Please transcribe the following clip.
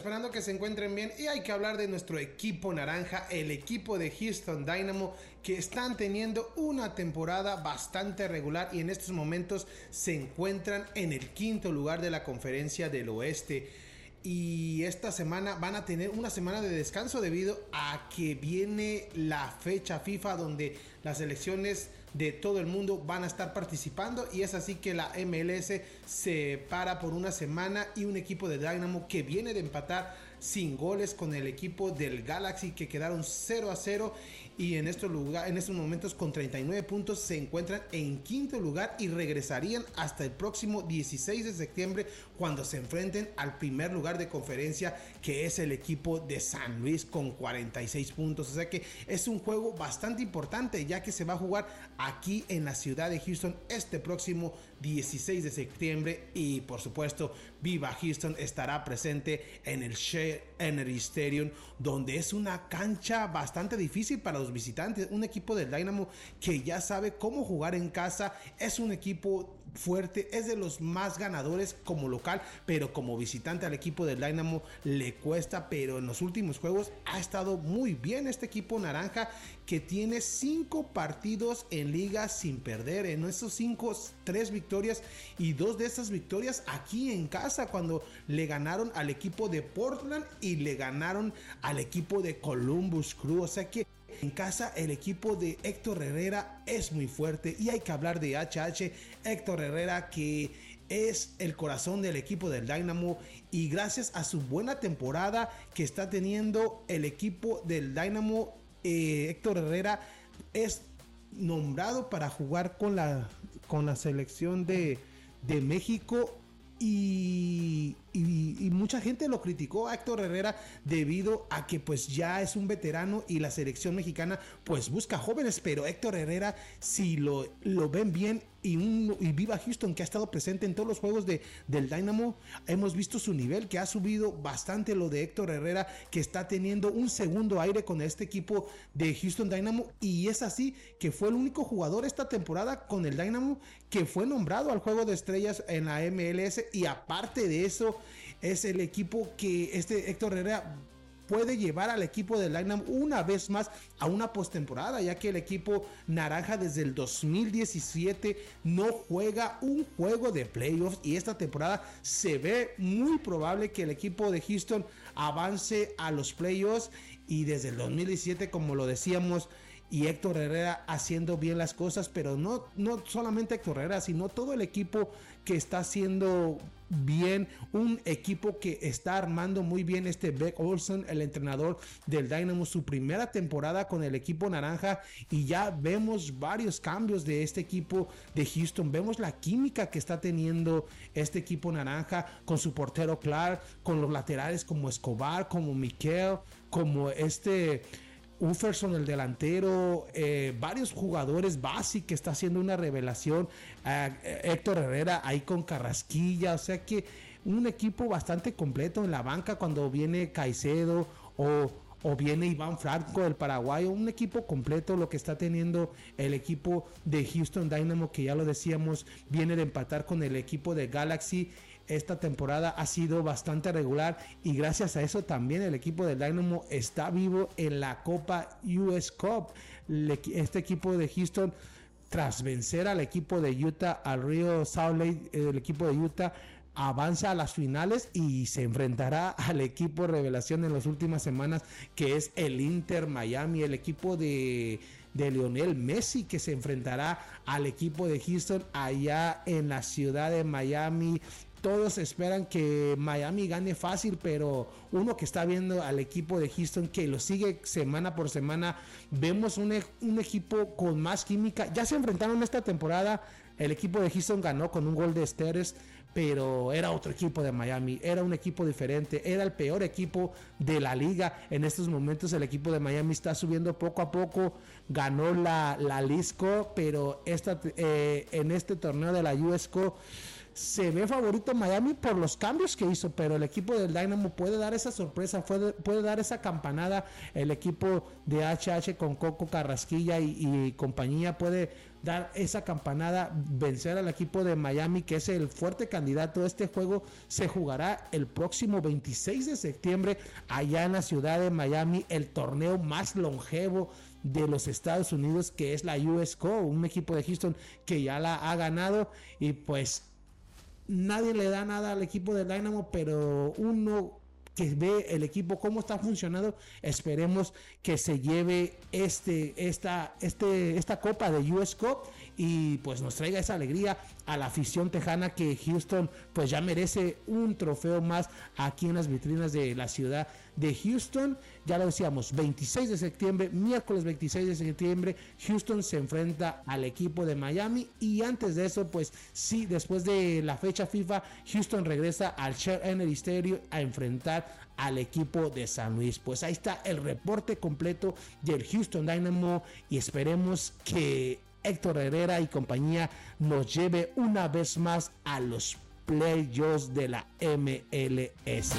esperando que se encuentren bien. Y hay que hablar de nuestro equipo naranja, el equipo de Houston Dynamo, que están teniendo una temporada bastante regular y en estos momentos se encuentran en el quinto lugar de la conferencia del oeste. Y esta semana van a tener una semana de descanso debido a que viene la fecha FIFA donde las selecciones de todo el mundo van a estar participando y es así que la MLS se para por una semana y un equipo de Dynamo que viene de empatar sin goles con el equipo del Galaxy que quedaron 0 a 0 y en estos, lugar, en estos momentos con 39 puntos se encuentran en quinto lugar y regresarían hasta el próximo 16 de septiembre cuando se enfrenten al primer lugar de conferencia que es el equipo de San Luis con 46 puntos. O sea que es un juego bastante importante ya que se va a jugar aquí en la ciudad de Houston este próximo 16 de septiembre y por supuesto Viva Houston estará presente en el Shea Energy Stadium donde es una cancha bastante difícil para los visitantes, un equipo del Dynamo que ya sabe cómo jugar en casa, es un equipo fuerte, es de los más ganadores como local, pero como visitante al equipo del Dynamo le cuesta, pero en los últimos juegos ha estado muy bien este equipo naranja que tiene cinco partidos en liga sin perder, en esos cinco, tres victorias y dos de esas victorias aquí en casa cuando le ganaron al equipo de Portland y le ganaron al equipo de Columbus Crew, o sea que en casa el equipo de Héctor Herrera es muy fuerte y hay que hablar de HH. Héctor Herrera que es el corazón del equipo del Dynamo y gracias a su buena temporada que está teniendo el equipo del Dynamo, eh, Héctor Herrera es nombrado para jugar con la, con la selección de, de México y, mucha gente lo criticó a Héctor Herrera debido a que pues ya es un veterano y la selección mexicana pues busca jóvenes, pero Héctor Herrera si lo, lo ven bien y, un, y viva Houston que ha estado presente en todos los juegos de, del Dynamo, hemos visto su nivel que ha subido bastante lo de Héctor Herrera que está teniendo un segundo aire con este equipo de Houston Dynamo y es así que fue el único jugador esta temporada con el Dynamo que fue nombrado al juego de estrellas en la MLS y aparte de eso es el equipo que este Héctor Herrera puede llevar al equipo de Dynamo una vez más a una postemporada, ya que el equipo naranja desde el 2017 no juega un juego de playoffs y esta temporada se ve muy probable que el equipo de Houston avance a los playoffs y desde el 2017, como lo decíamos, y Héctor Herrera haciendo bien las cosas, pero no, no solamente Héctor Herrera, sino todo el equipo que está haciendo bien, un equipo que está armando muy bien este Beck Olson, el entrenador del Dynamo, su primera temporada con el equipo naranja y ya vemos varios cambios de este equipo de Houston, vemos la química que está teniendo este equipo naranja con su portero Clark, con los laterales como Escobar, como Miquel, como este Uferson, el delantero, eh, varios jugadores básicos que está haciendo una revelación. Eh, Héctor Herrera ahí con Carrasquilla, o sea que un equipo bastante completo en la banca cuando viene Caicedo o o viene Iván Franco, el paraguayo, un equipo completo lo que está teniendo el equipo de Houston Dynamo, que ya lo decíamos, viene de empatar con el equipo de Galaxy. Esta temporada ha sido bastante regular y gracias a eso también el equipo de Dynamo está vivo en la Copa US Cup. Este equipo de Houston tras vencer al equipo de Utah, al Río Salt Lake, el equipo de Utah, avanza a las finales y se enfrentará al equipo revelación en las últimas semanas que es el Inter Miami, el equipo de, de Lionel Messi que se enfrentará al equipo de Houston allá en la ciudad de Miami todos esperan que Miami gane fácil, pero uno que está viendo al equipo de Houston que lo sigue semana por semana, vemos un, un, equipo con más química. Ya se enfrentaron esta temporada, el equipo de Houston ganó con un gol de Steres, pero era otro equipo de Miami, era un equipo diferente, era el peor equipo de la liga. En estos momentos el equipo de Miami está subiendo poco a poco, ganó la, la Lisco, pero esta, eh, en este torneo de la USCO se ve favorito Miami por los cambios que hizo, pero el equipo del Dynamo puede dar esa sorpresa, puede, puede dar esa campanada. El equipo de HH con Coco Carrasquilla y, compañía puede dar esa campanada, vencer al equipo de Miami, que es el fuerte candidato. Este juego se jugará el próximo 26 de septiembre allá en la ciudad de Miami, el torneo más longevo de los Estados Unidos, que es la USCO, un equipo de Houston que ya la ha ganado y pues nadie le da nada al equipo de Dynamo, pero uno que ve el equipo cómo está funcionando, esperemos que se lleve este, esta, este, esta copa de US Cup y pues nos traiga esa alegría a la afición tejana que Houston pues ya merece un trofeo más aquí en las vitrinas de la ciudad de Houston. Ya lo decíamos, 26 de septiembre, miércoles 26 de septiembre, Houston se enfrenta al equipo de Miami y antes de eso, pues sí, después de la fecha FIFA, Houston regresa al Share Energy a enfrentar al equipo de San Luis. Pues ahí está el reporte completo del Houston Dynamo y esperemos que Héctor Herrera y compañía nos lleve una vez más a los playoffs de la MLS.